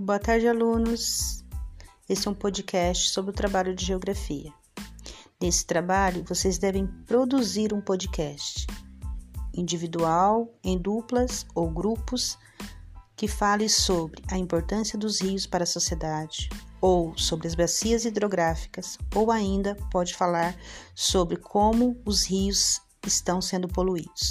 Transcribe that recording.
Boa tarde, alunos. Este é um podcast sobre o trabalho de geografia. Nesse trabalho, vocês devem produzir um podcast individual, em duplas ou grupos, que fale sobre a importância dos rios para a sociedade, ou sobre as bacias hidrográficas, ou ainda pode falar sobre como os rios estão sendo poluídos.